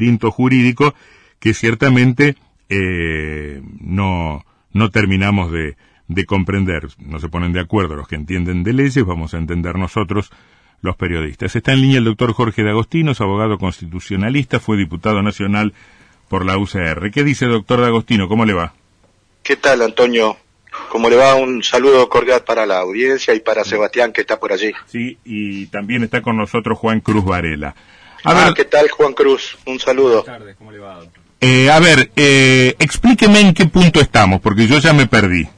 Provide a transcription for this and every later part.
laberinto jurídico que ciertamente eh, no, no terminamos de, de comprender. No se ponen de acuerdo los que entienden de leyes, vamos a entender nosotros los periodistas. Está en línea el doctor Jorge de Agostino, abogado constitucionalista, fue diputado nacional por la UCR. ¿Qué dice doctor de Agostino? ¿Cómo le va? ¿Qué tal, Antonio? ¿Cómo le va? Un saludo cordial para la audiencia y para Sebastián, que está por allí. Sí, y también está con nosotros Juan Cruz Varela. A ah, ¿qué tal, Juan Cruz? Un saludo. Buenas tardes, ¿cómo le va, doctor? Eh, a ver, eh, explíqueme en qué punto estamos, porque yo ya me perdí.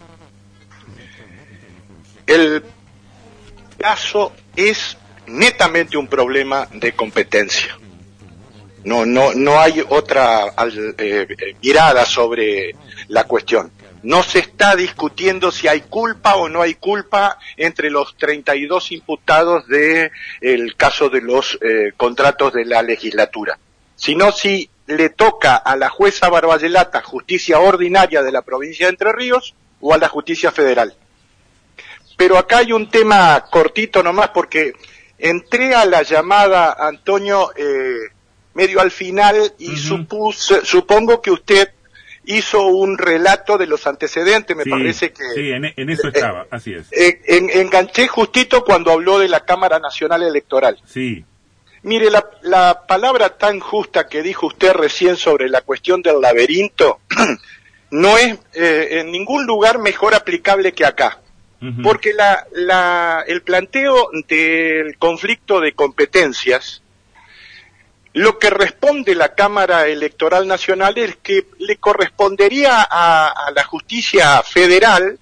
El caso es netamente un problema de competencia. No, no, no hay otra eh, mirada sobre la cuestión. No se está discutiendo si hay culpa o no hay culpa entre los 32 imputados del el caso de los eh, contratos de la legislatura, sino si le toca a la jueza Barbayelata justicia ordinaria de la provincia de Entre Ríos o a la justicia federal. Pero acá hay un tema cortito nomás porque entré a la llamada, Antonio, eh, medio al final y supongo que usted hizo un relato de los antecedentes, me parece que... Sí, en, eso eh, estaba, así es. Eh, enganché justito cuando habló de la Cámara Nacional Electoral. Sí. Mire, la, la palabra tan justa que dijo usted recién sobre la cuestión del laberinto no es en ningún lugar mejor aplicable que acá. Porque la, la, el planteo del conflicto de competencias, lo que responde la Cámara Electoral Nacional es que le correspondería a, la justicia federal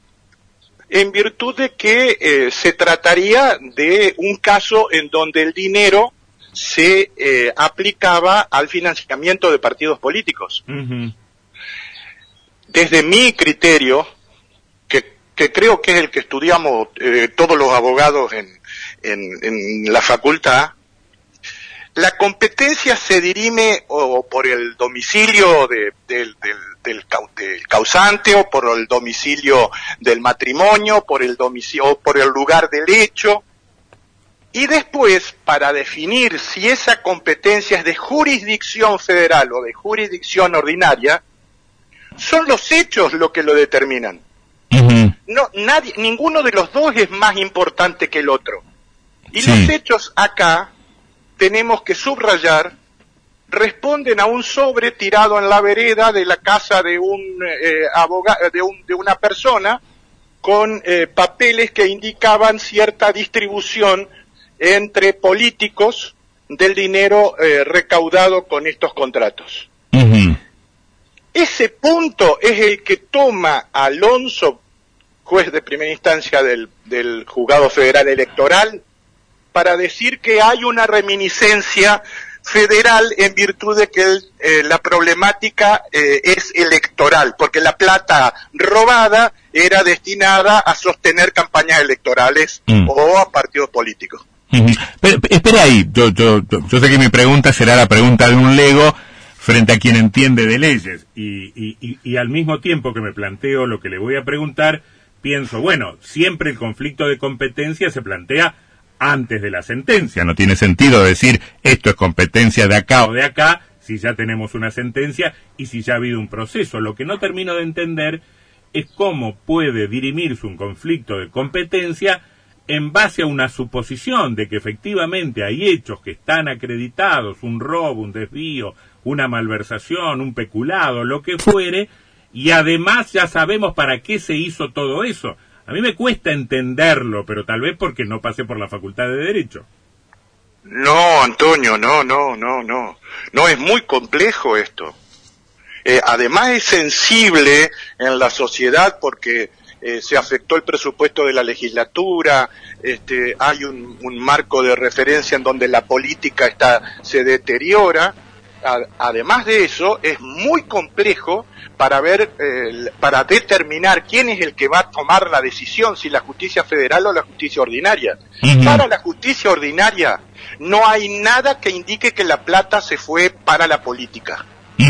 en virtud de que eh, se trataría de un caso en donde el dinero se eh, aplicaba al financiamiento de partidos políticos. Desde mi criterio, que creo que es el que estudiamos eh, todos los abogados en, en, la facultad, la competencia se dirime o por el domicilio del, del, del, causante o por el domicilio del matrimonio, por el domicilio o por el lugar del hecho. Y después, para definir si esa competencia es de jurisdicción federal o de jurisdicción ordinaria, son los hechos lo que lo determinan no, nadie, ninguno de los dos es más importante que el otro. Y los hechos acá tenemos que subrayar responden a un sobre tirado en la vereda de la casa de un eh, abogado de, un, de una persona con eh, papeles que indicaban cierta distribución entre políticos del dinero eh, recaudado con estos contratos. Ese punto es el que toma Alonso juez de primera instancia del, del juzgado federal electoral para decir que hay una reminiscencia federal en virtud de que eh, la problemática eh, es electoral, porque la plata robada era destinada a sostener campañas electorales mm. o a partidos políticos. espera ahí, yo, yo, yo, sé que mi pregunta será la pregunta de un lego frente a quien entiende de leyes y, y, y al mismo tiempo que me planteo lo que le voy a preguntar, pienso, bueno, siempre el conflicto de competencia se plantea antes de la sentencia. No tiene sentido decir esto es competencia de acá o de acá si ya tenemos una sentencia y si ya ha habido un proceso. Lo que no termino de entender es cómo puede dirimirse un conflicto de competencia en base a una suposición de que efectivamente hay hechos que están acreditados, un robo, un desvío, una malversación, un peculado, lo que fuere, y además ya sabemos para qué se hizo todo eso. A mí me cuesta entenderlo, pero tal vez porque no pasé por la Facultad de Derecho. No, Antonio, no, no, no, no. No, es muy complejo esto. Eh, además es sensible en la sociedad porque eh, se afectó el presupuesto de la legislatura, este, hay un, un, marco de referencia en donde la política está, se deteriora. Además de eso, es muy complejo para ver, eh, para determinar quién es el que va a tomar la decisión, si la justicia federal o la justicia ordinaria. Para la justicia ordinaria no hay nada que indique que la plata se fue para la política.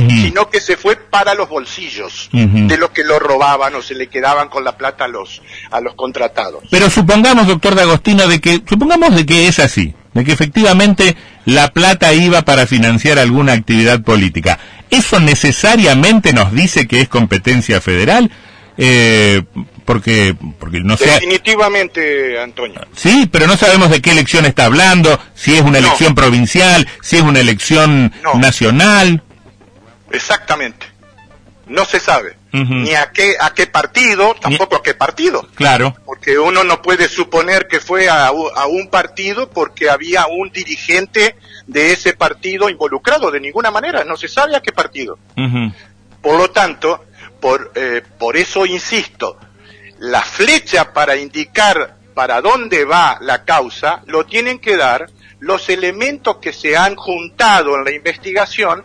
sino que se fue para los bolsillos de los que lo robaban o se le quedaban con la plata a los a los contratados. Pero supongamos, doctor de Agostino, de que supongamos de que es así, de que efectivamente la plata iba para financiar alguna actividad política. ¿Eso necesariamente nos dice que es competencia federal? Eh, porque, porque no sé. Definitivamente, Antonio. Sí, pero no sabemos de qué elección está hablando, si es una elección provincial, si es una elección nacional. Exactamente. No se sabe. Ni a qué, a qué partido, tampoco a qué partido. Claro. Porque uno no puede suponer que fue a, un partido porque había un dirigente de ese partido involucrado, de ninguna manera. No se sabe a qué partido. Por lo tanto, por, eh, por eso insisto, la flecha para indicar para dónde va la causa lo tienen que dar los elementos que se han juntado en la investigación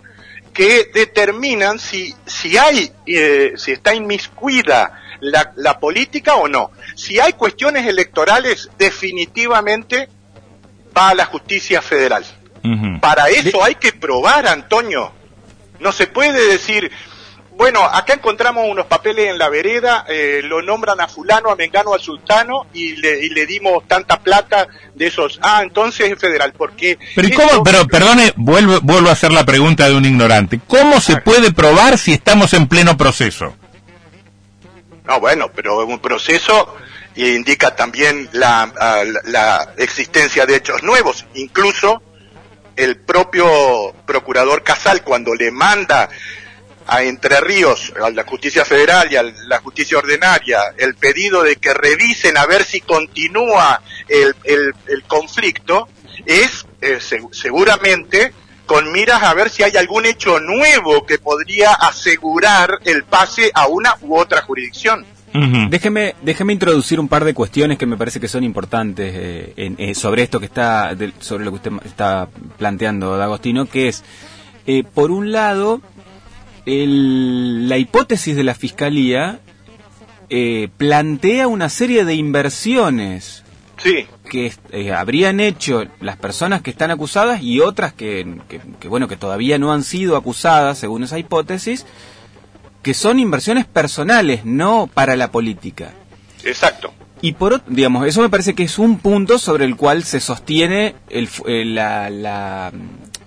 que determinan si, si hay, eh, si está inmiscuida la, la, política o no. Si hay cuestiones electorales, definitivamente va a la justicia federal. Para eso hay que probar, Antonio. No se puede decir, bueno, acá encontramos unos papeles en la vereda, eh, lo nombran a fulano, a mengano, al sultano y le, y le, dimos tanta plata de esos. Ah, entonces es federal, porque... Pero, cómo, pero perdone, vuelvo, vuelvo a hacer la pregunta de un ignorante. ¿Cómo se puede probar si estamos en pleno proceso? No, bueno, pero un proceso indica también la, la existencia de hechos nuevos. Incluso el propio procurador Casal, cuando le manda a Entre Ríos, a la justicia federal y a la justicia ordinaria, el pedido de que revisen a ver si continúa el, el, conflicto, es eh, seguramente con miras a ver si hay algún hecho nuevo que podría asegurar el pase a una u otra jurisdicción. Déjeme, déjeme introducir un par de cuestiones que me parece que son importantes eh, eh, sobre esto que está, sobre lo que usted está planteando, D'Agostino, que es, por un lado, la hipótesis de la Fiscalía eh, plantea una serie de inversiones que eh, habrían hecho las personas que están acusadas y otras que, bueno que todavía no han sido acusadas según esa hipótesis que son inversiones personales no para la política. Exacto. Y por digamos eso me parece que es un punto sobre el cual se sostiene el, eh, la, la,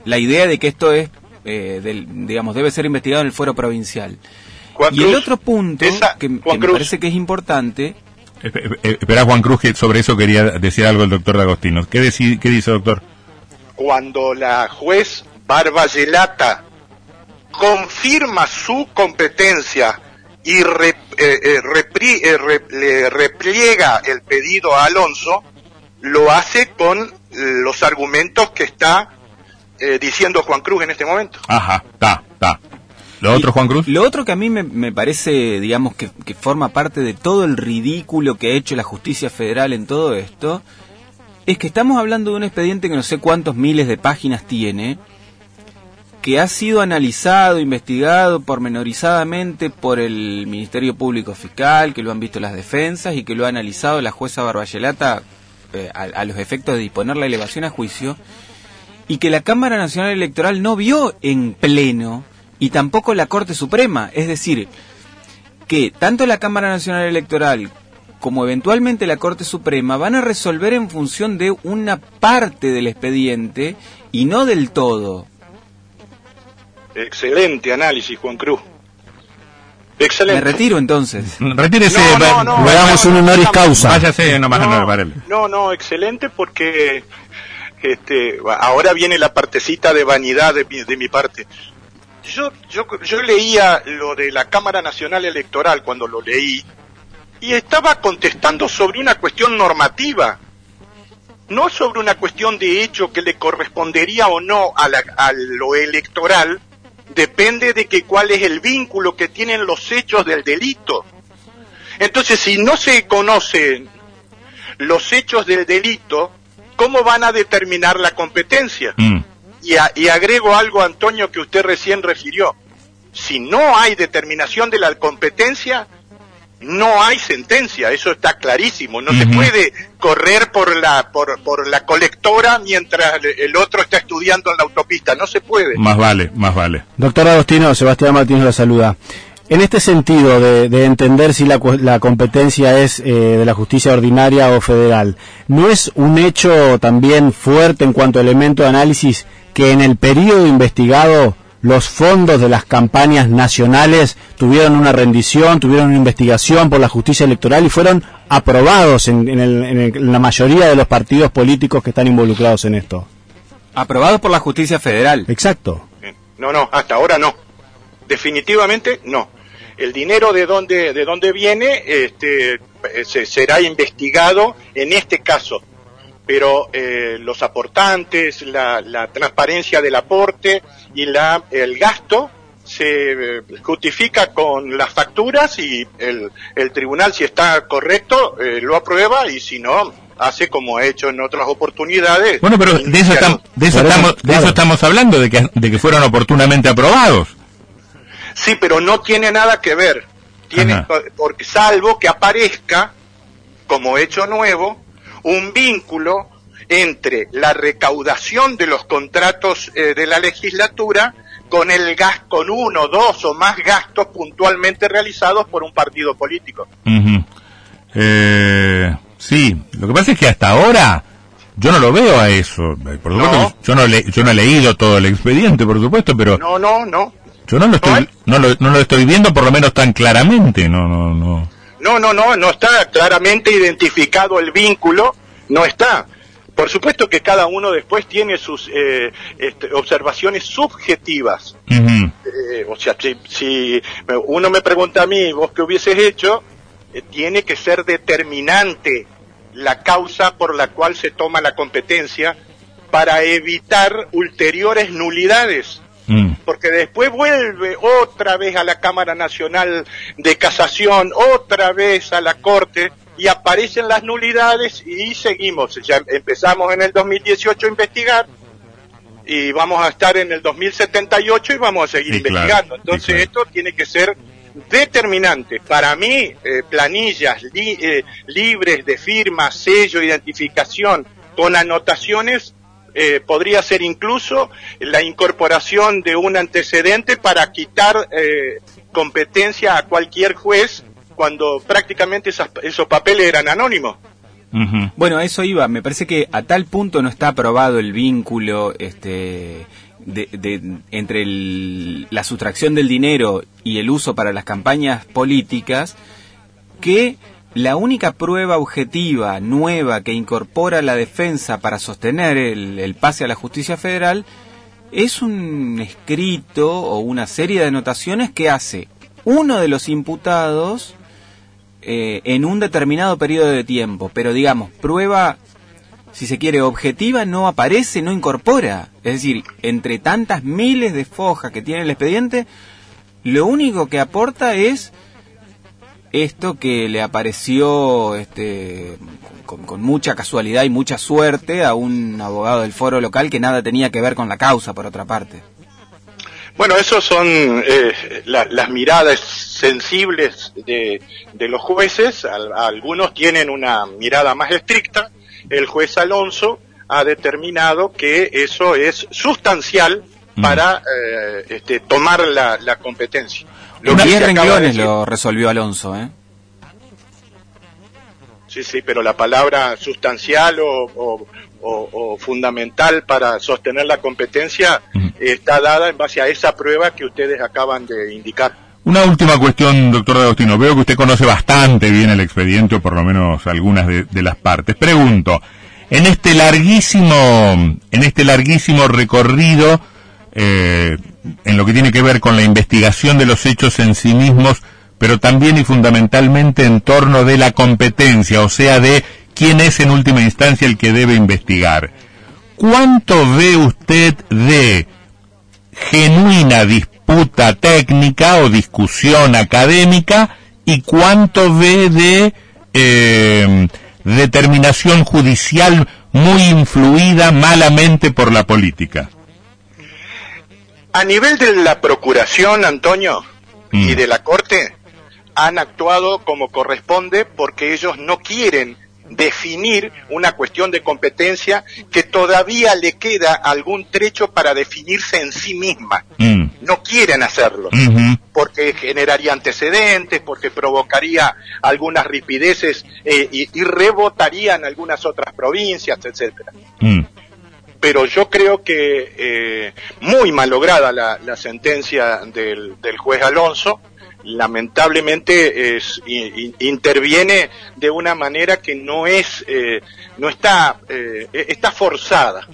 la idea de que esto es eh, del, digamos, debe ser investigado en el fuero provincial. y el otro punto que, me parece que es importante... Espera, Juan Cruz, que sobre eso quería decir algo el doctor D'Agostino. ¿Qué, ¿Qué dice, doctor? Cuando la juez Barbayelata confirma su competencia y eh, eh, le repliega el pedido a Alonso, lo hace con los argumentos que está eh, diciendo Juan Cruz en este momento. Ajá, está, está. ¿Lo otro, Juan Cruz? Lo otro que a mí me, parece, digamos, que, forma parte de todo el ridículo que ha hecho la justicia federal en todo esto, es que estamos hablando de un expediente que no sé cuántos miles de páginas tiene, que ha sido analizado, investigado pormenorizadamente por el Ministerio Público Fiscal, que lo han visto las defensas y que lo ha analizado la jueza Barbayelata eh, a los efectos de disponer la elevación a juicio y que la Cámara Nacional Electoral no vio en pleno y tampoco la Corte Suprema. Es decir, que tanto la Cámara Nacional Electoral como eventualmente la Corte Suprema van a resolver en función de una parte del expediente y no del todo. Excelente análisis, Juan Cruz. Excelente. Me retiro entonces. Retírese, no, no, un honoris causa. Váyase nomás no, no, excelente porque este, ahora viene la partecita de vanidad de mi, de mi parte. Yo, yo, yo leía lo de la Cámara Nacional Electoral cuando lo leí y estaba contestando sobre una cuestión normativa, no sobre una cuestión de hecho que le correspondería o no a, a lo electoral, depende de que cuál es el vínculo que tienen los hechos del delito. Entonces, si no se conocen los hechos del delito, ¿cómo van a determinar la competencia? Mm. Y, agrego algo, Antonio, que usted recién refirió. Si no hay determinación de la competencia, no hay sentencia, eso está clarísimo. No se puede correr por la, por, por la colectora mientras el otro está estudiando en la autopista, no se puede. Más vale, más vale. Doctor Agostino, Sebastián Martínez la saluda. En este sentido de, entender si la, la competencia es eh, de la justicia ordinaria o federal, ¿no es un hecho también fuerte en cuanto a elemento de análisis que en el periodo investigado los fondos de las campañas nacionales tuvieron una rendición, tuvieron una investigación por la justicia electoral y fueron aprobados en, en la mayoría de los partidos políticos que están involucrados en esto? Aprobados por la justicia federal. Exacto. No, no, hasta ahora no. Definitivamente no el dinero de dónde de dónde viene este, eh, se, será investigado en este caso pero eh, los aportantes la, la, transparencia del aporte y la el gasto se eh, justifica con las facturas y el, el tribunal si está correcto lo aprueba y si no hace como ha hecho en otras oportunidades. Bueno, pero de eso, estamos, de eso, estamos, de eso estamos hablando, de que, de que fueron oportunamente aprobados. Sí, pero no tiene nada que ver. Tiene, porque salvo que aparezca como hecho nuevo un vínculo entre la recaudación de los contratos eh, de la legislatura con el gas, con uno, dos o más gastos puntualmente realizados por un partido político. eh, sí, lo que pasa es que hasta ahora yo no lo veo a eso. Por supuesto, yo no yo no he leído todo el expediente, por supuesto, pero no, no, no. Yo no lo estoy, no, lo, no lo estoy viendo por lo menos tan claramente, no, no, no. No, no, no, no está claramente identificado el vínculo, no está. Por supuesto que cada uno después tiene sus eh, este, observaciones subjetivas. Eh, o sea, si, uno me pregunta a mí, vos qué hubieses hecho, eh, tiene que ser determinante la causa por la cual se toma la competencia para evitar ulteriores nulidades. Porque después vuelve otra vez a la Cámara Nacional de Casación, otra vez a la Corte, y aparecen las nulidades y seguimos. Ya empezamos en el 2018 a investigar y vamos a estar en el 2078 y vamos a seguir investigando. Entonces esto tiene que ser determinante. Para mí, eh, planillas eh, libres de firma, sello, identificación, con anotaciones eh, podría ser incluso la incorporación de un antecedente para quitar eh, competencia a cualquier juez cuando prácticamente esos papeles eran anónimos. Bueno, a eso iba. Me parece que a tal punto no está aprobado el vínculo este, de, entre la sustracción del dinero y el uso para las campañas políticas que la única prueba objetiva nueva que incorpora la defensa para sostener el, pase a la justicia federal es un escrito o una serie de anotaciones que hace uno de los imputados eh, en un determinado periodo de tiempo, pero digamos, prueba, si se quiere, objetiva no aparece, no incorpora. Es decir, entre tantas miles de fojas que tiene el expediente, lo único que aporta es esto que le apareció este, con, mucha casualidad y mucha suerte a un abogado del foro local que nada tenía que ver con la causa, por otra parte. Bueno, esos son eh, las miradas sensibles de, los jueces. algunos tienen una mirada más estricta. El juez Alonso ha determinado que eso es sustancial. Para eh, este, tomar la, la competencia. Lo diez renglones lo resolvió Alonso, ¿eh? Sí, sí, pero la palabra sustancial o, fundamental para sostener la competencia está dada en base a esa prueba que ustedes acaban de indicar. Una última cuestión, doctor Agostino. Veo que usted conoce bastante bien el expediente, o por lo menos algunas de, las partes. Pregunto, en este larguísimo, en este larguísimo recorrido, eh, en lo que tiene que ver con la investigación de los hechos en sí mismos, pero también y fundamentalmente en torno de la competencia, o sea, de quién es en última instancia el que debe investigar. ¿Cuánto ve usted de genuina disputa técnica o discusión académica y cuánto ve de eh, determinación judicial muy influida malamente por la política? A nivel de la Procuración, Antonio, y mm. de la Corte, han actuado como corresponde porque ellos no quieren definir una cuestión de competencia que todavía le queda algún trecho para definirse en sí misma. Mm. No quieren hacerlo. porque generaría antecedentes, porque provocaría algunas ripideces eh, y, y, rebotaría en algunas otras provincias, etcétera. Mm. Pero yo creo que eh, muy malograda la, la sentencia del, del juez Alonso, lamentablemente es, interviene de una manera que no es, eh, no está, eh, está forzada.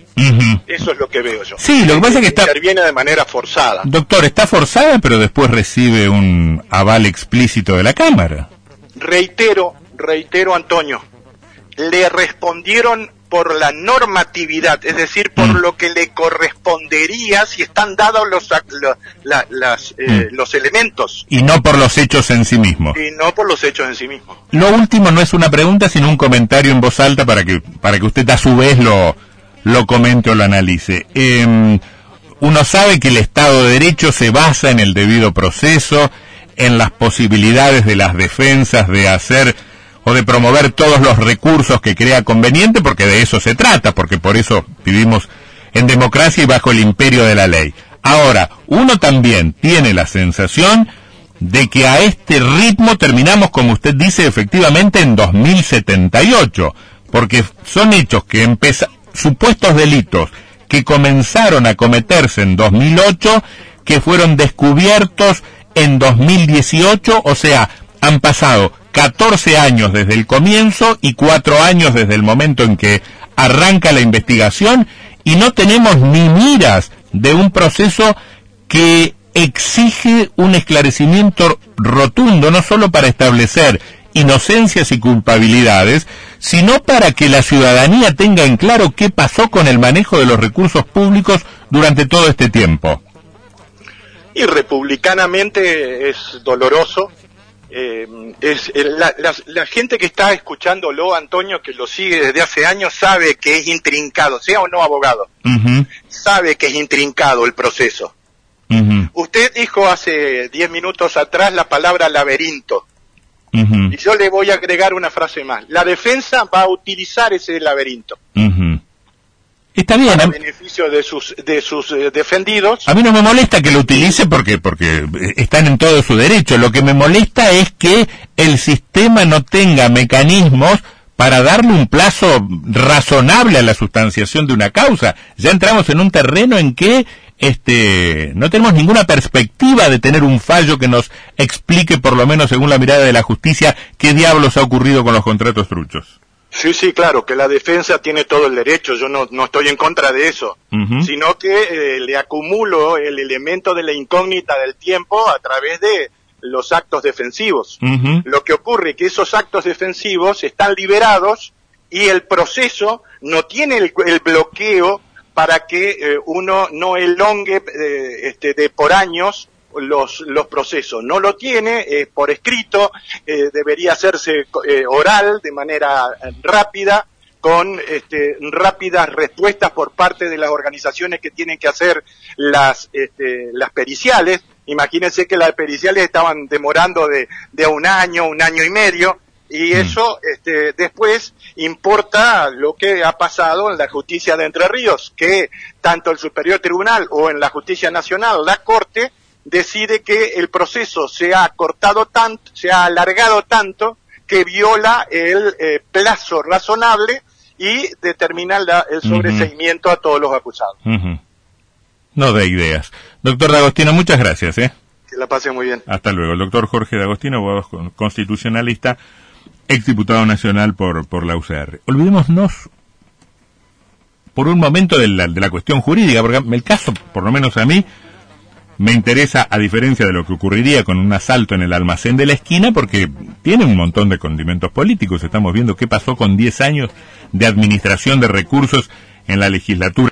Eso es lo que veo yo. Sí, lo que pasa es que está... Interviene de manera forzada. Doctor, está forzada, pero después recibe un aval explícito de la Cámara. Reitero, reitero, Antonio, le respondieron por la normatividad, es decir, por mm. lo que le correspondería si están dados los, las, eh, mm. los elementos. Y no por los hechos en sí mismos. Y no por los hechos en sí mismos. Lo último no es una pregunta, sino un comentario en voz alta para que, para que usted a su vez lo, lo comente o lo analice. Em, uno sabe que el Estado de Derecho se basa en el debido proceso, en las posibilidades de las defensas de hacer o de promover todos los recursos que crea conveniente, porque de eso se trata, porque por eso vivimos en democracia y bajo el imperio de la ley. Ahora, uno también tiene la sensación de que a este ritmo terminamos, como usted dice, efectivamente en 2078, porque son hechos que empezaron, supuestos delitos que comenzaron a cometerse en 2008, que fueron descubiertos en 2018, o sea, han pasado 14 años desde el comienzo y 4 años desde el momento en que arranca la investigación y no tenemos ni miras de un proceso que exige un esclarecimiento rotundo, no solo para establecer inocencias y culpabilidades, sino para que la ciudadanía tenga en claro qué pasó con el manejo de los recursos públicos durante todo este tiempo. Y republicanamente es doloroso eh, es eh, la, gente que está escuchándolo, Antonio, que lo sigue desde hace años, sabe que es intrincado, sea o no abogado, sabe que es intrincado el proceso. Usted dijo hace diez minutos atrás la palabra laberinto. Y yo le voy a agregar una frase más. La defensa va a utilizar ese laberinto. Está bien. A beneficio de sus, de sus eh, defendidos. A mí no me molesta que lo utilice porque, porque eh, están en todo su derecho. Lo que me molesta es que el sistema no tenga mecanismos para darle un plazo razonable a la sustanciación de una causa. Ya entramos en un terreno en que este, no tenemos ninguna perspectiva de tener un fallo que nos explique, por lo menos según la mirada de la justicia, qué diablos ha ocurrido con los contratos truchos. Sí, sí, claro, que la defensa tiene todo el derecho, yo no, no estoy en contra de eso, sino que eh, le acumulo el elemento de la incógnita del tiempo a través de los actos defensivos. Lo que ocurre es que esos actos defensivos están liberados y el proceso no tiene el, bloqueo para que eh, uno no elongue eh, este, de por años los, los procesos. No lo tiene, es por escrito, eh, debería hacerse eh, oral de manera eh, rápida, con este, rápidas respuestas por parte de las organizaciones que tienen que hacer las, este, las periciales. Imagínense que las periciales estaban demorando de, de un año, un año y medio, y mm. eso este, después importa lo que ha pasado en la justicia de Entre Ríos, que tanto el Superior Tribunal o en la Justicia Nacional, la Corte, decide que el proceso se ha cortado tanto, se ha alargado tanto que viola el eh, plazo razonable y determina el sobreseimiento a todos los acusados. No de ideas. Doctor D'Agostino, muchas gracias. ¿eh? Que la pase muy bien. Hasta luego. El doctor Jorge D'Agostino, abogado constitucionalista, exdiputado nacional por, por la UCR. Olvidémonos por un momento de la, de la cuestión jurídica, porque el caso, por lo menos a mí, me interesa, a diferencia de lo que ocurriría con un asalto en el almacén de la esquina, porque tiene un montón de condimentos políticos. Estamos viendo qué pasó con 10 años de administración de recursos en la legislatura.